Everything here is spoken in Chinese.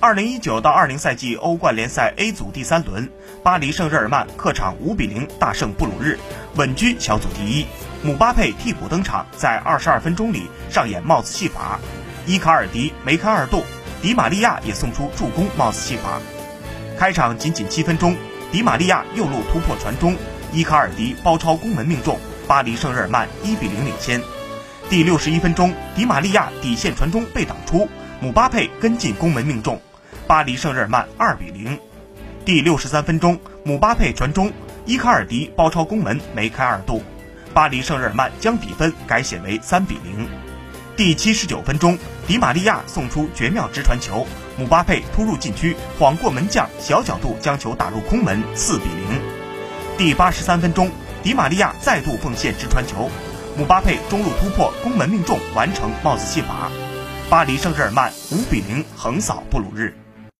二零一九到二零赛季欧冠联赛 A 组第三轮，巴黎圣日耳曼客场五比零大胜布鲁日，稳居小组第一。姆巴佩替补登场，在二十二分钟里上演帽子戏法，伊卡尔迪梅开二度，迪玛利亚也送出助攻帽子戏法。开场仅仅七分钟，迪玛利亚右路突破传中，伊卡尔迪包抄攻门命中，巴黎圣日耳曼一比零领先。第六十一分钟，迪玛利亚底线传中被挡出，姆巴佩跟进攻门命中。巴黎圣日耳曼二比零，第六十三分钟，姆巴佩传中，伊卡尔迪包抄攻门梅开二度，巴黎圣日耳曼将比分改写为三比零。第七十九分钟，迪玛利亚送出绝妙直传球，姆巴佩突入禁区晃过门将，小角度将球打入空门，四比零。第八十三分钟，迪玛利亚再度奉献直传球，姆巴佩中路突破攻门命中，完成帽子戏法，巴黎圣日耳曼五比零横扫布鲁日。